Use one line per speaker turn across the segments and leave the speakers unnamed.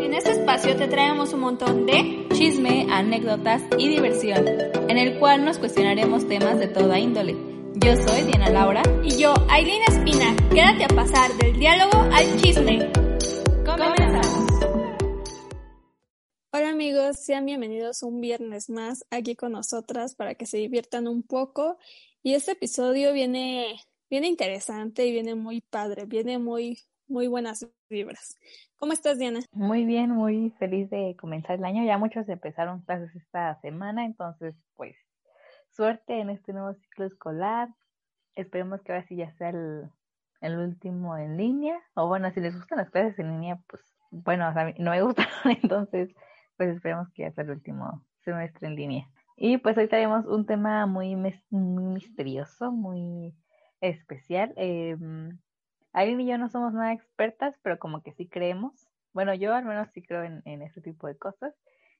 En este espacio te traemos un montón de
chisme, anécdotas y diversión, en el cual nos cuestionaremos temas de toda índole. Yo soy Diana Laura
y yo, Aileen Espina. Quédate a pasar del diálogo al chisme.
Comenzamos.
Hola amigos, sean bienvenidos un viernes más aquí con nosotras para que se diviertan un poco. Y este episodio viene, viene interesante y viene muy padre, viene muy, muy buenas vibras. ¿Cómo estás, Diana?
Muy bien, muy feliz de comenzar el año. Ya muchos empezaron clases esta semana, entonces, pues, suerte en este nuevo ciclo escolar. Esperemos que ahora sí ya sea el, el último en línea. O bueno, si les gustan las clases en línea, pues, bueno, a mí no me gustan, entonces, pues esperemos que ya sea el último semestre en línea. Y pues hoy tenemos un tema muy, muy misterioso, muy especial. Eh, Aileen y yo no somos nada expertas, pero como que sí creemos. Bueno, yo al menos sí creo en, en este tipo de cosas.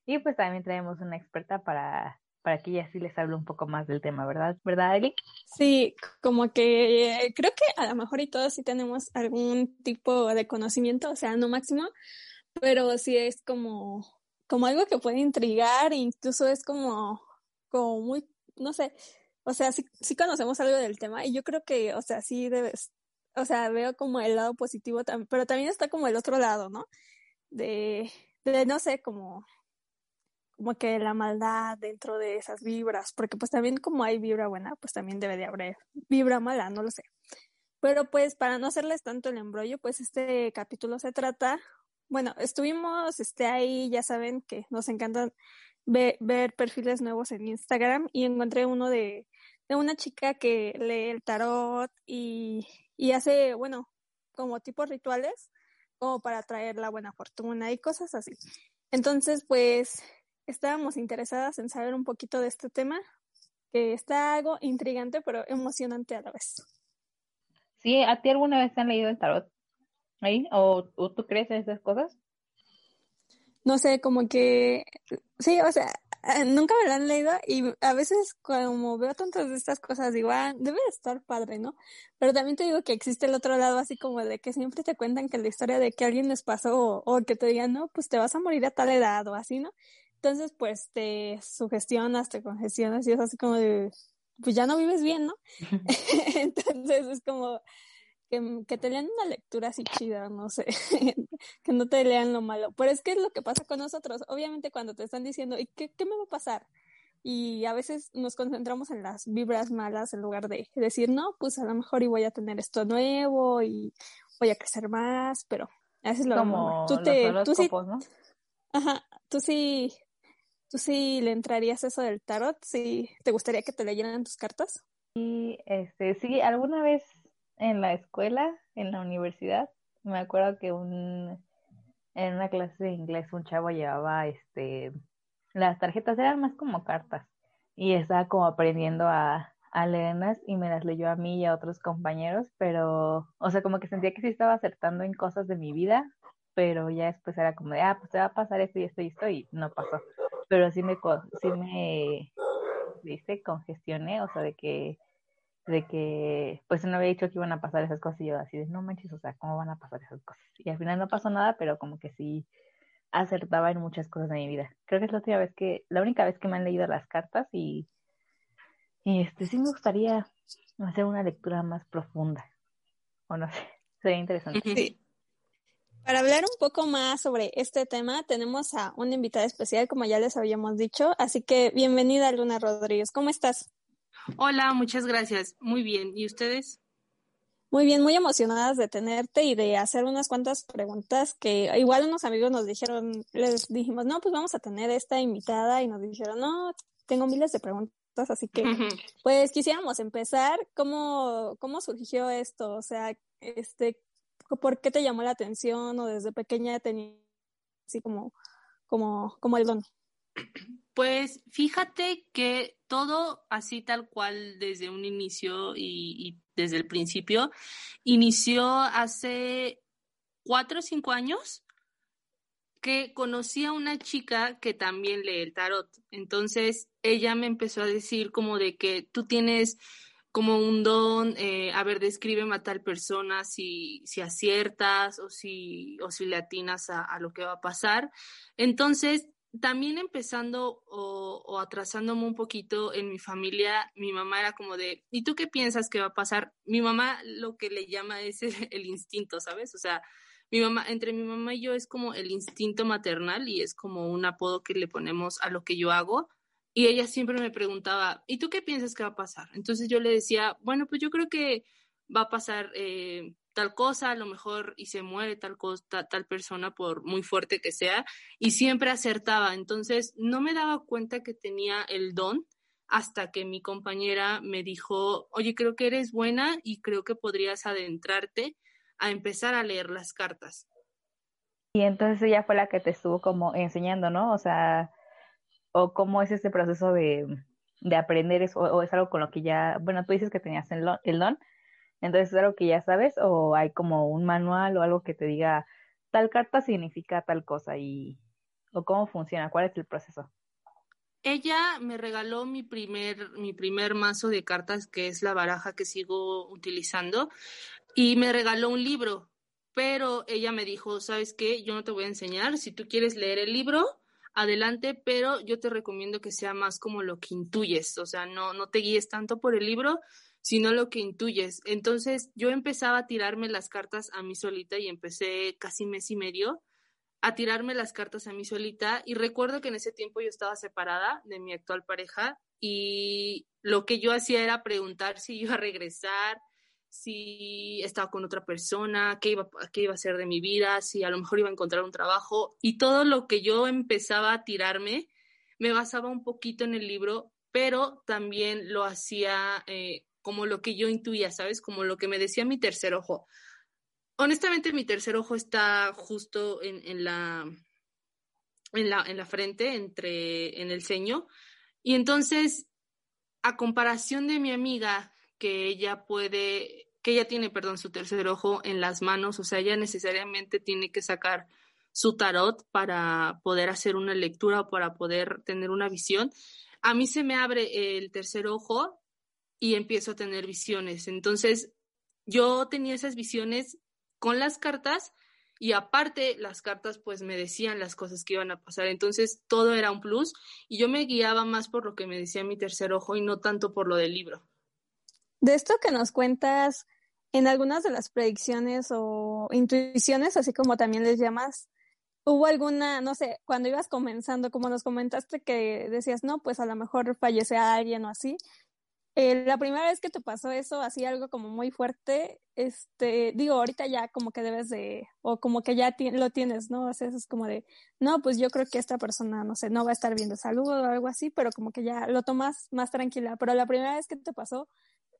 Y pues también traemos una experta para, para que ella sí les hable un poco más del tema, ¿verdad? ¿Verdad, Aileen?
Sí, como que creo que a lo mejor y todos sí tenemos algún tipo de conocimiento, o sea, no máximo, pero sí es como, como algo que puede intrigar, incluso es como, como muy, no sé, o sea, sí, sí conocemos algo del tema y yo creo que, o sea, sí debes, o sea, veo como el lado positivo, pero también está como el otro lado, ¿no? De, de no sé, como, como que la maldad dentro de esas vibras, porque pues también como hay vibra buena, pues también debe de haber vibra mala, no lo sé. Pero pues para no hacerles tanto el embrollo, pues este capítulo se trata, bueno, estuvimos este ahí, ya saben que nos encantan ver, ver perfiles nuevos en Instagram y encontré uno de, de una chica que lee el tarot y y hace, bueno, como tipos rituales, como para traer la buena fortuna y cosas así. Entonces, pues, estábamos interesadas en saber un poquito de este tema, que está algo intrigante, pero emocionante a la vez.
Sí, ¿a ti alguna vez te han leído el tarot? ¿Ahí? ¿O, ¿O, tú crees en esas cosas?
No sé, como que, sí, o sea, nunca me lo han leído y a veces como veo tantas de estas cosas digo, ah, debe estar padre, ¿no? Pero también te digo que existe el otro lado así como de que siempre te cuentan que la historia de que alguien les pasó o, que te digan, no, pues te vas a morir a tal edad o así, ¿no? Entonces, pues te sugestionas, te congestionas y es así como de, pues ya no vives bien, ¿no? Entonces es como, que, te lean una lectura así chida, no sé, que no te lean lo malo. Pero es que es lo que pasa con nosotros. Obviamente cuando te están diciendo, ¿y qué, qué me va a pasar? Y a veces nos concentramos en las vibras malas en lugar de decir, no, pues a lo mejor y voy a tener esto nuevo y voy a crecer más, pero eso es lo
Como tú te, tú sí, ¿no?
Ajá, tú sí, tú sí le entrarías eso del tarot, sí, ¿te gustaría que te leyeran tus cartas?
Y este, sí, alguna vez en la escuela, en la universidad, me acuerdo que un en una clase de inglés un chavo llevaba este las tarjetas eran más como cartas y estaba como aprendiendo a, a leerlas y me las leyó a mí y a otros compañeros, pero o sea, como que sentía que sí estaba acertando en cosas de mi vida, pero ya después era como de, ah, pues te va a pasar esto y esto y esto y no pasó. Pero sí me sí me dice congestioné, o sea, de que de que pues no había dicho que iban a pasar esas cosas y yo así de no manches, o sea, ¿cómo van a pasar esas cosas? Y al final no pasó nada, pero como que sí acertaba en muchas cosas de mi vida. Creo que es la última vez que, la única vez que me han leído las cartas y, y este sí me gustaría hacer una lectura más profunda. O no sé, sería interesante.
Sí. Para hablar un poco más sobre este tema, tenemos a una invitada especial, como ya les habíamos dicho, así que bienvenida Luna Rodríguez. ¿Cómo estás?
Hola, muchas gracias. Muy bien. ¿Y ustedes?
Muy bien, muy emocionadas de tenerte y de hacer unas cuantas preguntas que igual unos amigos nos dijeron, les dijimos, no, pues vamos a tener esta invitada y nos dijeron, no, tengo miles de preguntas, así que pues quisiéramos empezar, ¿cómo, cómo surgió esto? O sea, este, ¿por qué te llamó la atención o desde pequeña tenías así como, como, como el don?
Pues fíjate que todo así tal cual desde un inicio y, desde el principio, inició hace cuatro o cinco años que conocí a una chica que también lee el tarot. Entonces ella me empezó a decir como de que tú tienes como un don, eh, a ver, descríbeme a tal persona si, si aciertas o si, o si le atinas a, a lo que va a pasar. Entonces, también empezando o, atrasándome un poquito en mi familia, mi mamá era como de, ¿y tú qué piensas que va a pasar? Mi mamá lo que le llama es el, el, instinto, ¿sabes? O sea, mi mamá, entre mi mamá y yo es como el instinto maternal y es como un apodo que le ponemos a lo que yo hago. Y ella siempre me preguntaba, ¿y tú qué piensas que va a pasar? Entonces yo le decía, bueno, pues yo creo que va a pasar eh, tal cosa, a lo mejor y se muere tal cosa, tal persona por muy fuerte que sea, y siempre acertaba. Entonces no me daba cuenta que tenía el don hasta que mi compañera me dijo, oye, creo que eres buena y creo que podrías adentrarte a empezar a leer las cartas.
Y entonces ella fue la que te estuvo como enseñando, ¿no? O sea, o cómo es este proceso de, de aprender eso, o, es algo con lo que ya, bueno, tú dices que tenías el don, entonces, ¿es algo que ya sabes o hay como un manual o algo que te diga tal carta significa tal cosa y o cómo funciona? ¿Cuál es el proceso?
Ella me regaló mi primer, mi primer mazo de cartas, que es la baraja que sigo utilizando, y me regaló un libro, pero ella me dijo, ¿sabes qué? Yo no te voy a enseñar, si tú quieres leer el libro, adelante, pero yo te recomiendo que sea más como lo que intuyes, o sea, no, no te guíes tanto por el libro, sino lo que intuyes. Entonces yo empezaba a tirarme las cartas a mí solita y empecé casi mes y medio a tirarme las cartas a mí solita y recuerdo que en ese tiempo yo estaba separada de mi actual pareja y lo que yo hacía era preguntar si iba a regresar, si estaba con otra persona, qué iba, qué iba a hacer de mi vida, si a lo mejor iba a encontrar un trabajo y todo lo que yo empezaba a tirarme me basaba un poquito en el libro, pero también lo hacía eh, como lo que yo intuía, ¿sabes? Como lo que me decía mi tercer ojo. Honestamente, mi tercer ojo está justo en, en la, en, la, en la frente, entre, en el ceño. Y entonces, a comparación de mi amiga, que ella puede, que ella tiene, perdón, su tercer ojo en las manos, o sea, ella necesariamente tiene que sacar su tarot para poder hacer una lectura o para poder tener una visión. A mí se me abre el tercer ojo y empiezo a tener visiones. Entonces, yo tenía esas visiones con las cartas y aparte las cartas pues me decían las cosas que iban a pasar. Entonces, todo era un plus y yo me guiaba más por lo que me decía mi tercer ojo y no tanto por lo del libro.
De esto que nos cuentas, en algunas de las predicciones o intuiciones, así como también les llamas, ¿Hubo alguna, no sé, cuando ibas comenzando, como nos comentaste que decías, no, pues a lo mejor fallece alguien o así, eh, la primera vez que te pasó eso, así algo como muy fuerte, este, digo, ahorita ya como que debes de, o como que ya lo tienes, ¿no? O sea, eso es como de, no, pues yo creo que esta persona, no sé, no va a estar viendo salud o algo así, pero como que ya lo tomas más tranquila. Pero la primera vez que te pasó,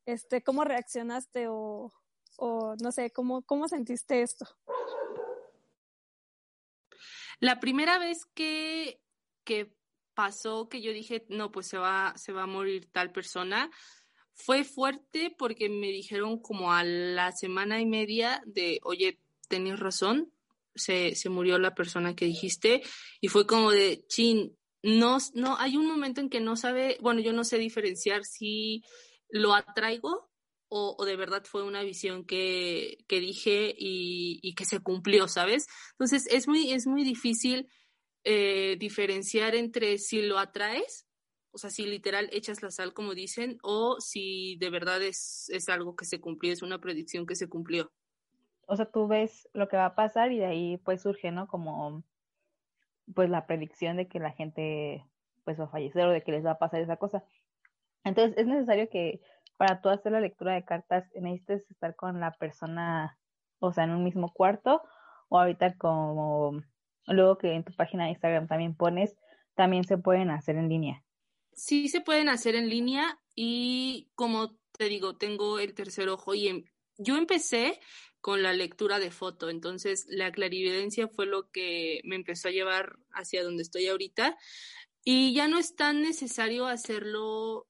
este, ¿cómo reaccionaste o, o no sé, cómo, cómo sentiste esto?
La primera vez que, que pasó que yo dije, no, pues se va, se va a morir tal persona, fue fuerte porque me dijeron como a la semana y media de, oye, tenías razón, se, se murió la persona que dijiste y fue como de, chin, no, no, hay un momento en que no sabe, bueno, yo no sé diferenciar si lo atraigo o, o de verdad fue una visión que, que dije y, y, que se cumplió, ¿sabes? Entonces es muy, es muy difícil eh, diferenciar entre si lo atraes, o sea, si literal echas la sal, como dicen, o si de verdad es, es algo que se cumplió, es una predicción que se cumplió.
O sea, tú ves lo que va a pasar y de ahí pues surge, ¿no? Como pues la predicción de que la gente pues va a fallecer o de que les va a pasar esa cosa. Entonces, es necesario que para tú hacer la lectura de cartas necesites estar con la persona, o sea, en un mismo cuarto o ahorita como luego que en tu página de Instagram también pones, también se pueden hacer en línea.
Sí, se pueden hacer en línea y como te digo, tengo el tercer ojo y en, yo empecé con la lectura de foto, entonces la clarividencia fue lo que me empezó a llevar hacia donde estoy ahorita y ya no es tan necesario hacerlo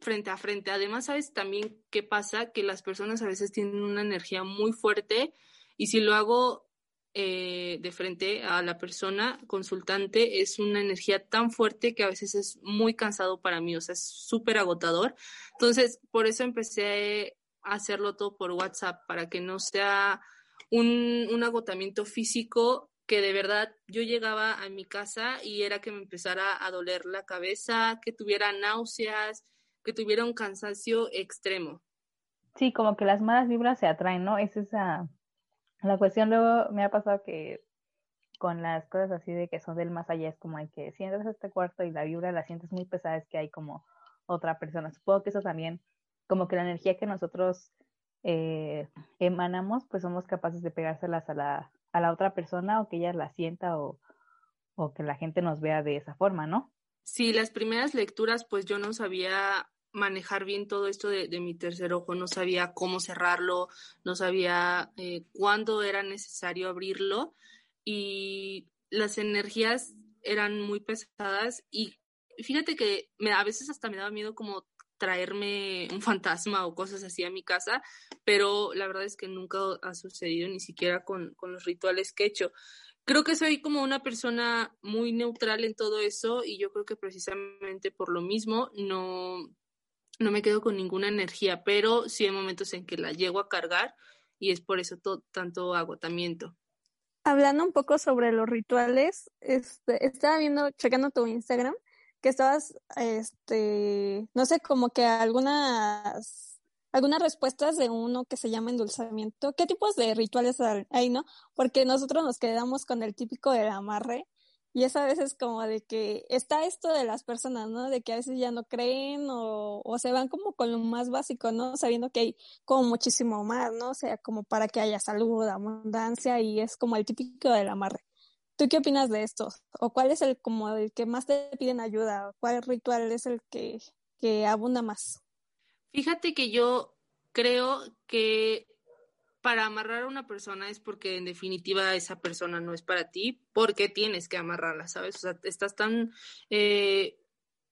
frente a frente. Además, sabes también qué pasa, que las personas a veces tienen una energía muy fuerte y si lo hago eh, de frente a la persona consultante es una energía tan fuerte que a veces es muy cansado para mí, o sea, es súper agotador. Entonces, por eso empecé a hacerlo todo por WhatsApp, para que no sea un, un agotamiento físico que de verdad yo llegaba a mi casa y era que me empezara a doler la cabeza, que tuviera náuseas, que tuviera un cansancio extremo.
Sí, como que las malas vibras se atraen, ¿no? Es esa la cuestión luego me ha pasado que con las cosas así de que son del más allá es como hay que si entras a este cuarto y la vibra la sientes muy pesada es que hay como otra persona. Supongo que eso también, como que la energía que nosotros eh, emanamos, pues somos capaces de pegárselas a la, a la otra persona o que ella la sienta o, o que la gente nos vea de esa forma, ¿no?
Sí, las primeras lecturas, pues yo no sabía manejar bien todo esto de, mi tercer ojo, no sabía cómo cerrarlo, no sabía eh, cuándo era necesario abrirlo y las energías eran muy pesadas y fíjate que me, a veces hasta me daba miedo como traerme un fantasma o cosas así a mi casa, pero la verdad es que nunca ha sucedido ni siquiera con, con los rituales que he hecho. Creo que soy como una persona muy neutral en todo eso y yo creo que precisamente por lo mismo no, no me quedo con ninguna energía, pero sí hay momentos en que la llego a cargar y es por eso todo, tanto agotamiento.
Hablando un poco sobre los rituales, este, estaba viendo, checando tu Instagram, que estabas, este, no sé, como que algunas, algunas respuestas de uno que se llama endulzamiento. ¿Qué tipos de rituales hay, no? Porque nosotros nos quedamos con el típico del amarre, y es a veces como de que está esto de las personas, ¿no? De que a veces ya no creen o, o se van como con lo más básico, ¿no? Sabiendo que hay como muchísimo más, ¿no? O sea, como para que haya salud, abundancia y es como el típico del amarre. ¿Tú qué opinas de esto? ¿O cuál es el como el que más te piden ayuda? ¿Cuál ritual es el que, que abunda más?
Fíjate que yo creo que para amarrar a una persona es porque en definitiva esa persona no es para ti, porque tienes que amarrarla, ¿sabes? O sea, estás tan eh,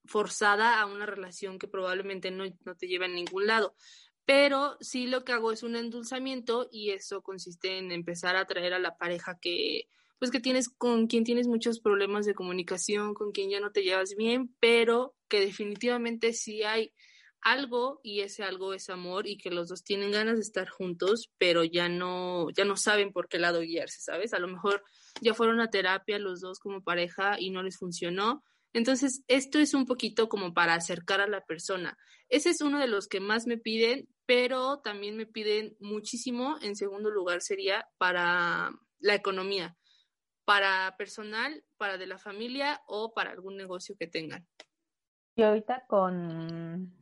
forzada a una relación que probablemente no, no te lleva a ningún lado. Pero sí lo que hago es un endulzamiento y eso consiste en empezar a traer a la pareja que, pues que tienes con quien tienes muchos problemas de comunicación, con quien ya no te llevas bien, pero que definitivamente sí hay algo y ese algo es amor y que los dos tienen ganas de estar juntos, pero ya no, ya no saben por qué lado guiarse, ¿sabes? A lo mejor ya fueron a terapia los dos como pareja y no les funcionó. Entonces, esto es un poquito como para acercar a la persona. Ese es uno de los que más me piden, pero también me piden muchísimo. En segundo lugar sería para la economía, para personal, para de la familia o para algún negocio que tengan.
Y ahorita con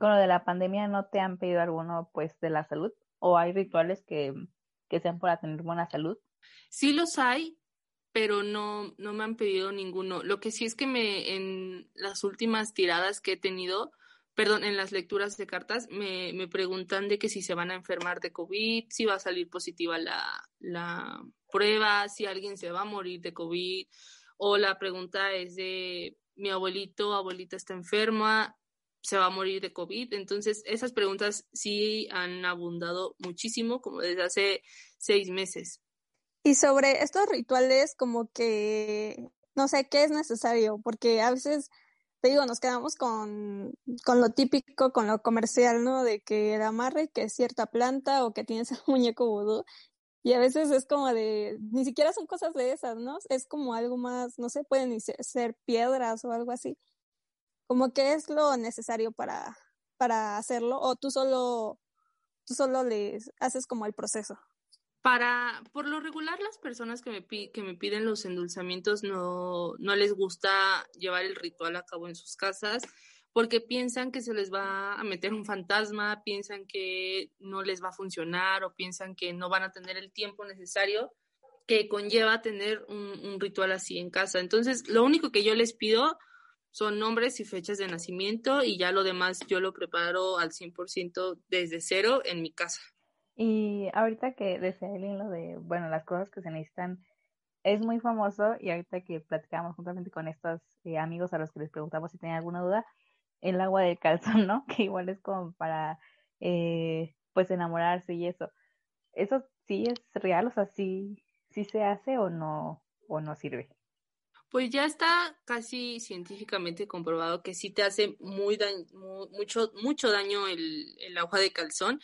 con lo de la pandemia no te han pedido alguno pues de la salud o hay rituales que, que sean para tener buena salud?
Sí los hay, pero no, no me han pedido ninguno. Lo que sí es que me en las últimas tiradas que he tenido, perdón, en las lecturas de cartas, me, me preguntan de que si se van a enfermar de COVID, si va a salir positiva la, la prueba, si alguien se va a morir de COVID, o la pregunta es de mi abuelito, abuelita está enferma, se va a morir de COVID. Entonces, esas preguntas sí han abundado muchísimo, como desde hace seis meses.
Y sobre estos rituales, como que no sé qué es necesario, porque a veces, te digo, nos quedamos con, con lo típico, con lo comercial, ¿no? De que el amarre, que es cierta planta o que tienes el muñeco vudú. Y a veces es como de, ni siquiera son cosas de esas, ¿no? Es como algo más, no sé, pueden ser piedras o algo así como qué es lo necesario para, para hacerlo o tú solo, tú solo les haces como el proceso.
Para, por lo regular, las personas que me, que me piden los endulzamientos no, no les gusta llevar el ritual a cabo en sus casas porque piensan que se les va a meter un fantasma, piensan que no les va a funcionar o piensan que no van a tener el tiempo necesario que conlleva tener un ritual así en casa. Entonces, lo único que yo les pido son nombres y fechas de nacimiento y ya lo demás yo lo preparo al 100% desde cero en mi casa.
Y ahorita que decía Eileen lo de, bueno, las cosas que se necesitan, es muy famoso y ahorita que platicamos juntamente con estos eh, amigos a los que les preguntamos si tenían alguna duda, el agua del calzón, ¿no? Que igual es como para, eh, pues, enamorarse y eso. ¿Eso sí es real? O sea, sí, si se hace o no, o no sirve.
Pues ya está casi científicamente comprobado que sí te hace muy, mucho, mucho daño el, el agua de calzón,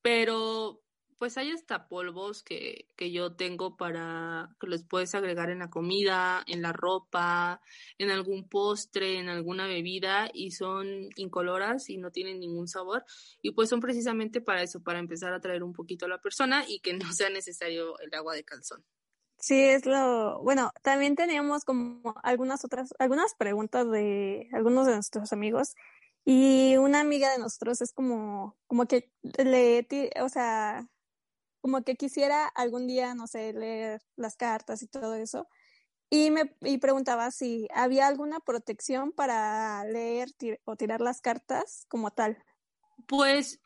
pero pues hay hasta polvos que, que yo tengo para que los puedes agregar en la comida, en la ropa, en algún postre, en alguna bebida y son incoloras y no tienen ningún sabor y pues son precisamente para eso, para empezar a traer un poquito a la persona y que no sea necesario el agua de calzón.
Sí, es lo, bueno, también teníamos como algunas otras, algunas preguntas de algunos de nuestros amigos y una amiga de nosotros es como, como que le, o sea, como que quisiera algún día, no sé, leer las cartas y todo eso. Y me y preguntaba si había alguna protección para leer o tirar las cartas como tal.
Pues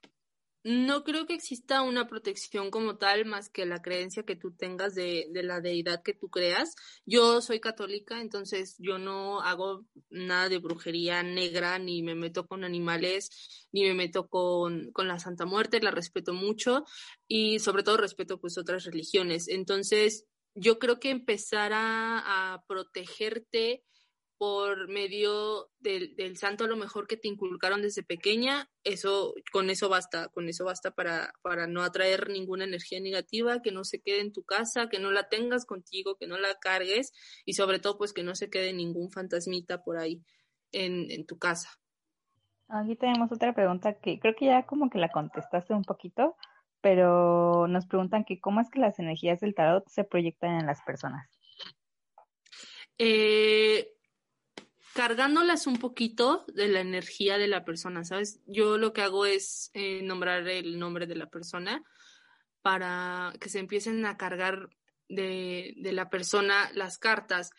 no creo que exista una protección como tal más que la creencia que tú tengas de, la deidad que tú creas. Yo soy católica, entonces yo no hago nada de brujería negra, ni me meto con animales, ni me meto con, la Santa Muerte, la respeto mucho y sobre todo respeto pues otras religiones. Entonces yo creo que empezar a protegerte por medio del, del, santo a lo mejor que te inculcaron desde pequeña, eso, con eso basta, con eso basta para, para no atraer ninguna energía negativa, que no se quede en tu casa, que no la tengas contigo, que no la cargues y sobre todo pues que no se quede ningún fantasmita por ahí en, en tu casa.
Aquí tenemos otra pregunta que creo que ya como que la contestaste un poquito, pero nos preguntan que cómo es que las energías del tarot se proyectan en las personas.
Eh, cargándolas un poquito de la energía de la persona, ¿sabes? Yo lo que hago es eh, nombrar el nombre de la persona para que se empiecen a cargar de, de, la persona las cartas.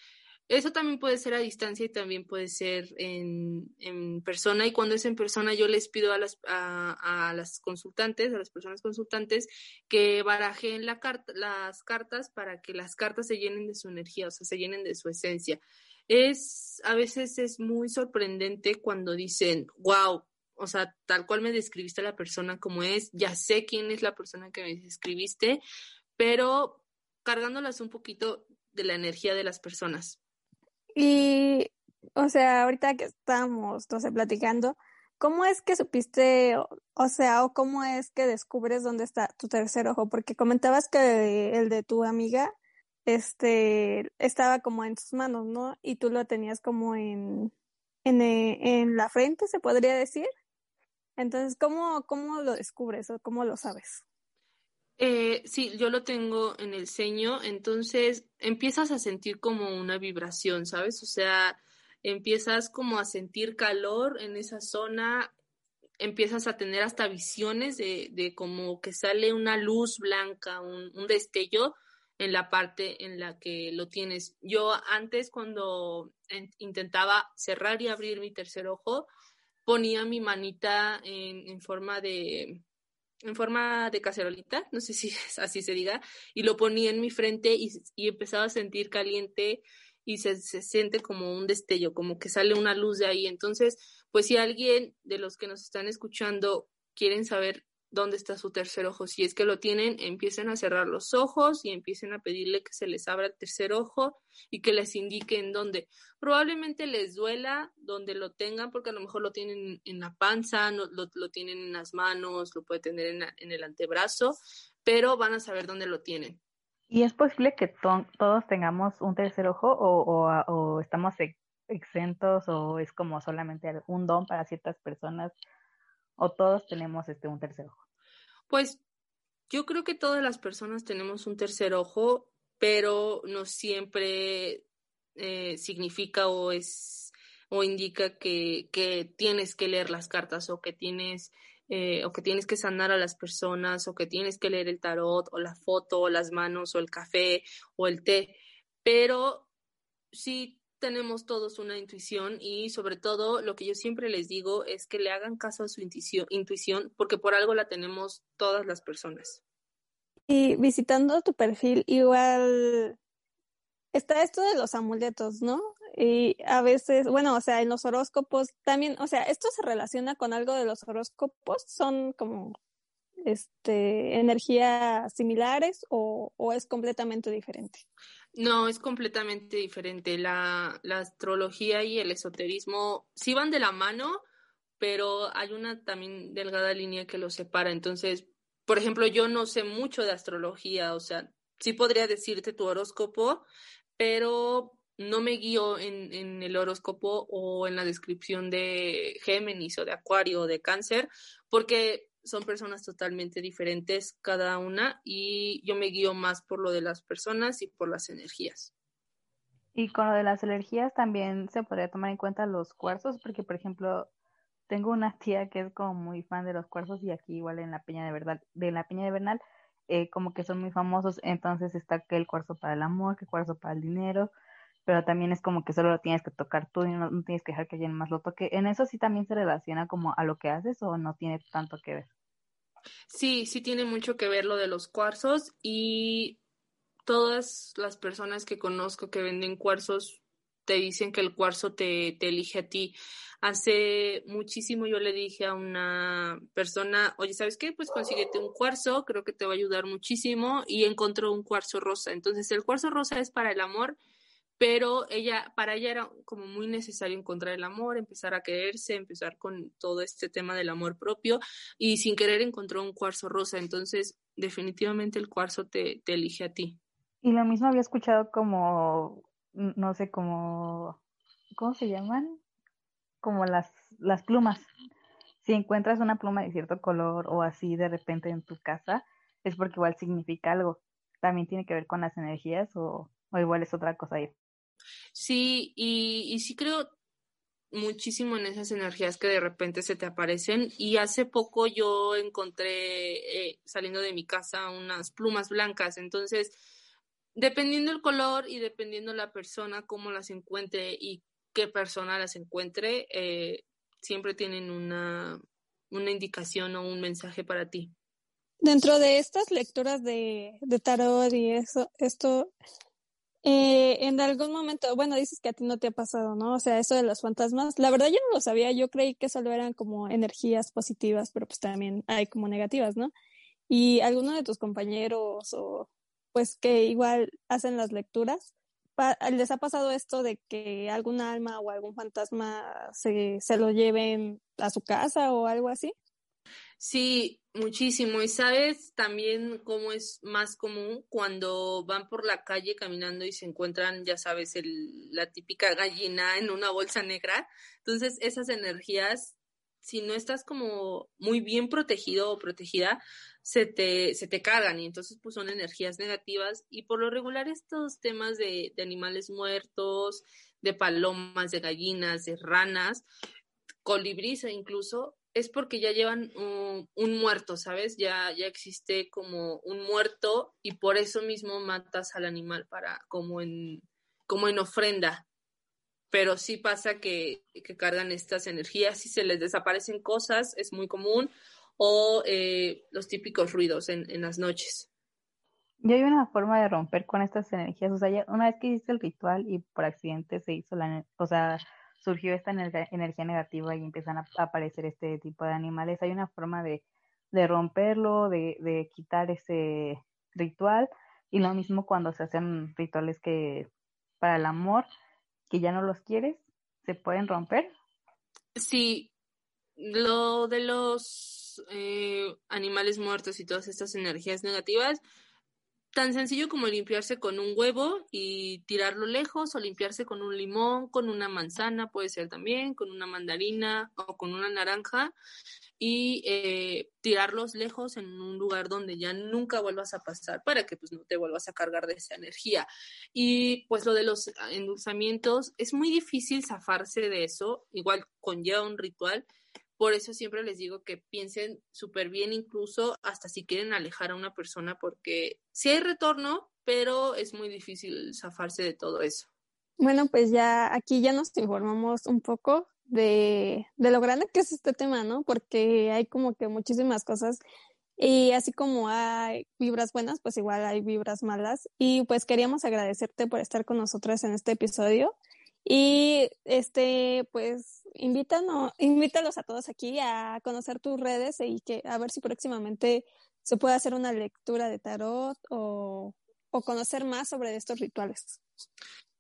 Eso también puede ser a distancia y también puede ser en, en persona. Y cuando es en persona, yo les pido a las, a, a las consultantes, a las personas consultantes, que barajen la carta, las cartas para que las cartas se llenen de su energía, o sea, se llenen de su esencia es, a veces es muy sorprendente cuando dicen, wow, o sea, tal cual me describiste a la persona como es, ya sé quién es la persona que me describiste, pero cargándolas un poquito de la energía de las personas.
Y, o sea, ahorita que estamos, platicando, ¿cómo es que supiste, o sea, o cómo es que descubres dónde está tu tercer ojo? Porque comentabas que el de tu amiga este, estaba como en tus manos, ¿no? Y tú lo tenías como en, en, eh, en la frente, se podría decir. Entonces, ¿cómo, cómo lo descubres o cómo lo sabes?
Eh, sí, yo lo tengo en el ceño, entonces empiezas a sentir como una vibración, ¿sabes? O sea, empiezas como a sentir calor en esa zona, empiezas a tener hasta visiones de, de como que sale una luz blanca, un, un destello en la parte en la que lo tienes. Yo antes cuando intentaba cerrar y abrir mi tercer ojo, ponía mi manita en, en forma de en forma de cacerolita, no sé si así se diga, y lo ponía en mi frente y, empezaba a sentir caliente y se, se, siente como un destello, como que sale una luz de ahí. Entonces, pues si alguien de los que nos están escuchando quieren saber dónde está su tercer ojo. Si es que lo tienen, empiecen a cerrar los ojos y empiecen a pedirle que se les abra el tercer ojo y que les indiquen dónde. Probablemente les duela donde lo tengan, porque a lo mejor lo tienen en la panza, lo, lo, tienen en las manos, lo puede tener en, la, en, el antebrazo, pero van a saber dónde lo tienen.
¿Y es posible que to todos tengamos un tercer ojo o, o estamos exentos o es como solamente un don para ciertas personas? O todos tenemos este un tercer ojo?
Pues yo creo que todas las personas tenemos un tercer ojo, pero no siempre eh, significa o es o indica que, que, tienes que leer las cartas o que tienes eh, o que tienes que sanar a las personas o que tienes que leer el tarot o la foto o las manos o el café o el té, pero sí tenemos todos una intuición y sobre todo lo que yo siempre les digo es que le hagan caso a su intuición, porque por algo la tenemos todas las personas.
Y visitando tu perfil, igual está esto de los amuletos, ¿no? Y a veces, bueno, o sea, en los horóscopos también, o sea, esto se relaciona con algo de los horóscopos, son como este, energías similares o es completamente diferente?
No, es completamente diferente. La, la astrología y el esoterismo sí van de la mano, pero hay una también delgada línea que los separa. Entonces, por ejemplo, yo no sé mucho de astrología, o sea, sí podría decirte tu horóscopo, pero no me guío en, en, el horóscopo o en la descripción de Géminis o de Acuario o de Cáncer, porque son personas totalmente diferentes cada una y yo me guío más por lo de las personas y por las energías.
Y con lo de las energías también se podría tomar en cuenta los cuarzos, porque por ejemplo, tengo una tía que es como muy fan de los cuarzos y aquí igual en la Peña de Verdad, de la Peña de Bernal, eh, como que son muy famosos, entonces está que el cuarzo para el amor, que el cuarzo para el dinero, pero también es como que solo lo tienes que tocar tú y no, no, tienes que dejar que alguien más lo toque. ¿En eso sí también se relaciona como a lo que haces o no tiene tanto que ver?
Sí, sí tiene mucho que ver lo de los cuarzos y todas las personas que conozco que venden cuarzos te dicen que el cuarzo te, te elige a ti. Hace muchísimo yo le dije a una persona, oye, ¿sabes qué? Pues consíguete un cuarzo, creo que te va a ayudar muchísimo y encontró un cuarzo rosa. Entonces el cuarzo rosa es para el amor pero ella, para ella era como muy necesario encontrar el amor, empezar a quererse, empezar con todo este tema del amor propio y sin querer encontró un cuarzo rosa, entonces definitivamente el cuarzo te, te elige a ti.
Y lo mismo había escuchado como, no sé, como, ¿cómo se llaman? Como las, las plumas. Si encuentras una pluma de cierto color o así de repente en tu casa, es porque igual significa algo. También tiene que ver con las energías o, o igual es otra cosa ahí.
Sí, y, sí creo muchísimo en esas energías que de repente se te aparecen y hace poco yo encontré eh, saliendo de mi casa unas plumas blancas, entonces dependiendo el color y dependiendo la persona cómo las encuentre y qué persona las encuentre, eh, siempre tienen una, una indicación o un mensaje para ti.
Dentro de estas lecturas de, de tarot y eso, esto, eh, en algún momento, bueno, dices que a ti no te ha pasado, ¿no? O sea, eso de los fantasmas, la verdad yo no lo sabía, yo creí que solo eran como energías positivas, pero pues también hay como negativas, ¿no? Y alguno de tus compañeros o pues que igual hacen las lecturas, ¿les ha pasado esto de que algún alma o algún fantasma se, se lo lleven a su casa o algo así?
Sí, muchísimo. Y sabes también cómo es más común cuando van por la calle caminando y se encuentran, ya sabes, el, la típica gallina en una bolsa negra. Entonces, esas energías, si no estás como muy bien protegido o protegida, se te, se te y entonces pues son energías negativas y por lo regular estos temas de, de animales muertos, de palomas, de gallinas, de ranas, colibríes e incluso es porque ya llevan un, muerto, ¿sabes? Ya, ya existe como un muerto y por eso mismo matas al animal para como en, como en ofrenda. Pero sí pasa que, que cargan estas energías y se les desaparecen cosas, es muy común, o eh, los típicos ruidos en, en las noches.
Y hay una forma de romper con estas energías. O sea, ya una vez que hiciste el ritual y por accidente se hizo la, o sea, surgió esta energía negativa y empiezan a aparecer este tipo de animales. Hay una forma de, de romperlo, de, de quitar ese ritual y lo mismo cuando se hacen rituales que para el amor, que ya no los quieres, se pueden romper.
Sí, lo de los eh, animales muertos y todas estas energías negativas, tan sencillo como limpiarse con un huevo y tirarlo lejos o limpiarse con un limón, con una manzana puede ser también, con una mandarina o con una naranja y eh, tirarlos lejos en un lugar donde ya nunca vuelvas a pasar para que pues no te vuelvas a cargar de esa energía. Y pues lo de los endulzamientos es muy difícil zafarse de eso, igual conlleva un ritual por eso siempre les digo que piensen súper bien, incluso hasta si quieren alejar a una persona, porque sí hay retorno, pero es muy difícil zafarse de todo eso.
Bueno, pues ya aquí ya nos informamos un poco de, de lo grande que es este tema, ¿no? Porque hay como que muchísimas cosas y así como hay vibras buenas, pues igual hay vibras malas. Y pues queríamos agradecerte por estar con nosotras en este episodio. Y este, pues invítanos, invítalos a todos aquí a conocer tus redes y que a ver si próximamente se puede hacer una lectura de tarot o, o conocer más sobre estos rituales.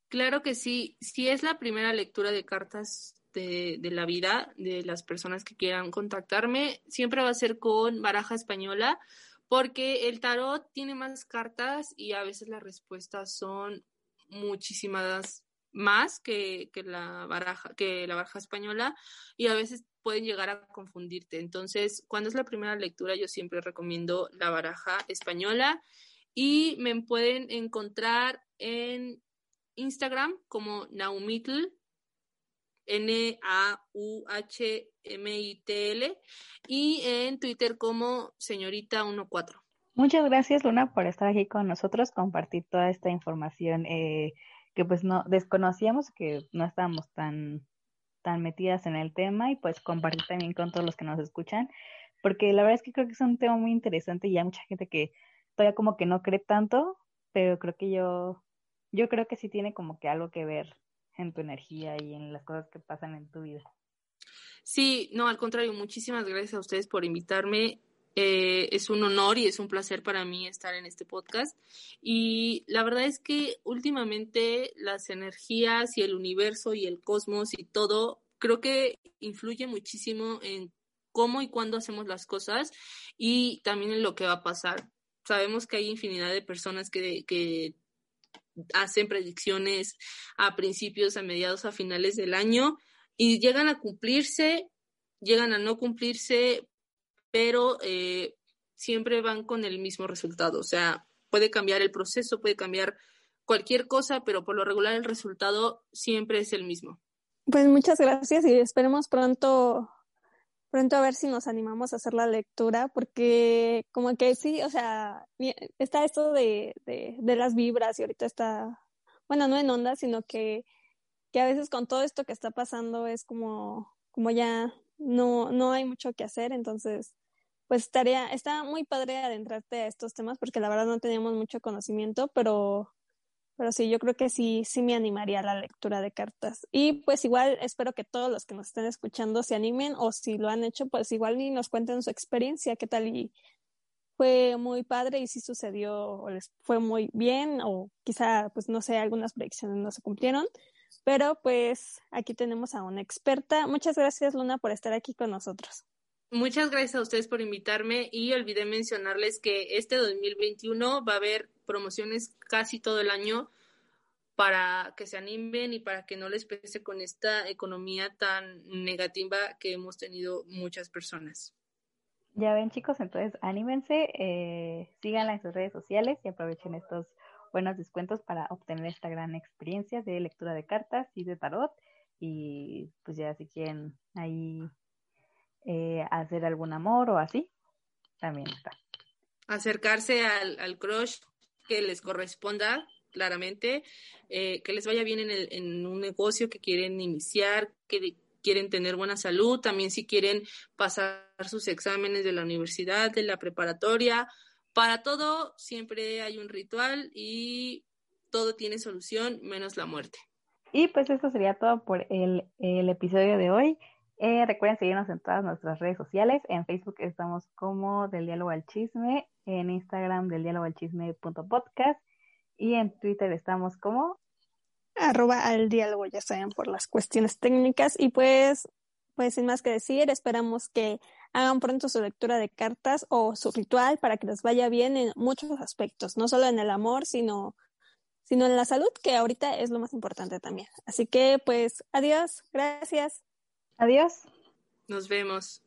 Claro que sí, si es la primera lectura de cartas de, de, la vida de las personas que quieran contactarme, siempre va a ser con baraja española, porque el tarot tiene más cartas y a veces las respuestas son muchísimas más que, que, la baraja, que la baraja española y a veces pueden llegar a confundirte. Entonces, cuando es la primera lectura, yo siempre recomiendo la baraja española y me pueden encontrar en Instagram como Naumitl, N-A-U-H-M-I-T-L, y en Twitter como señorita14.
Muchas gracias, Luna, por estar aquí con nosotros, compartir toda esta información eh, que pues no desconocíamos, que no estábamos tan, tan metidas en el tema y pues compartir también con todos los que nos escuchan, porque la verdad es que creo que es un tema muy interesante y hay mucha gente que todavía como que no cree tanto, pero creo que yo yo creo que sí tiene como que algo que ver en tu energía y en las cosas que pasan en tu vida.
Sí, no, al contrario, muchísimas gracias a ustedes por invitarme. Eh, es un honor y es un placer para mí estar en este podcast. Y la verdad es que últimamente las energías y el universo y el cosmos y todo, creo que influye muchísimo en cómo y cuándo hacemos las cosas y también en lo que va a pasar. Sabemos que hay infinidad de personas que, que hacen predicciones a principios, a mediados, a finales del año y llegan a cumplirse, llegan a no cumplirse, pero eh, siempre van con el mismo resultado. O sea, puede cambiar el proceso, puede cambiar cualquier cosa, pero por lo regular el resultado siempre es el mismo.
Pues muchas gracias y esperemos pronto pronto a ver si nos animamos a hacer la lectura, porque como que sí, o sea, está esto de, de, de las vibras y ahorita está, bueno, no en onda, sino que, que a veces con todo esto que está pasando es como, como ya no, no hay mucho que hacer, entonces, pues estaría, está muy padre adentrarte a estos temas porque la verdad no teníamos mucho conocimiento, pero pero sí, yo creo que sí, sí me animaría a la lectura de cartas. Y pues igual espero que todos los que nos estén escuchando se animen o si lo han hecho, pues igual y nos cuenten su experiencia, qué tal y fue muy padre y si sucedió o les fue muy bien o quizá, pues no sé, algunas predicciones no se cumplieron. Pero pues aquí tenemos a una experta. Muchas gracias Luna por estar aquí con nosotros.
Muchas gracias a ustedes por invitarme y olvidé mencionarles que este 2021 va a haber promociones casi todo el año para que se animen y para que no les pese con esta economía tan negativa que hemos tenido muchas personas.
Ya ven chicos, entonces anímense, eh, síganla en sus redes sociales y aprovechen estos buenos descuentos para obtener esta gran experiencia de lectura de cartas y de tarot. Y pues ya si quieren ahí eh, hacer algún amor o así, también está.
Acercarse al, al crush que les corresponda, claramente, eh, que les vaya bien en, el, en un negocio que quieren iniciar, que quieren tener buena salud, también si quieren pasar sus exámenes de la universidad, de la preparatoria. Para todo siempre hay un ritual y todo tiene solución menos la muerte.
Y pues eso sería todo por el, el episodio de hoy. Eh, recuerden seguirnos en todas nuestras redes sociales. En Facebook estamos como Del Diálogo al Chisme, en Instagram del diálogo al chisme.podcast y en Twitter estamos como
arroba al diálogo, ya saben, por las cuestiones técnicas. Y pues, pues sin más que decir, esperamos que hagan pronto su lectura de cartas o su ritual para que les vaya bien en muchos aspectos, no solo en el amor, sino, sino en la salud, que ahorita es lo más importante también. Así que, pues, adiós, gracias.
Adiós.
Nos vemos.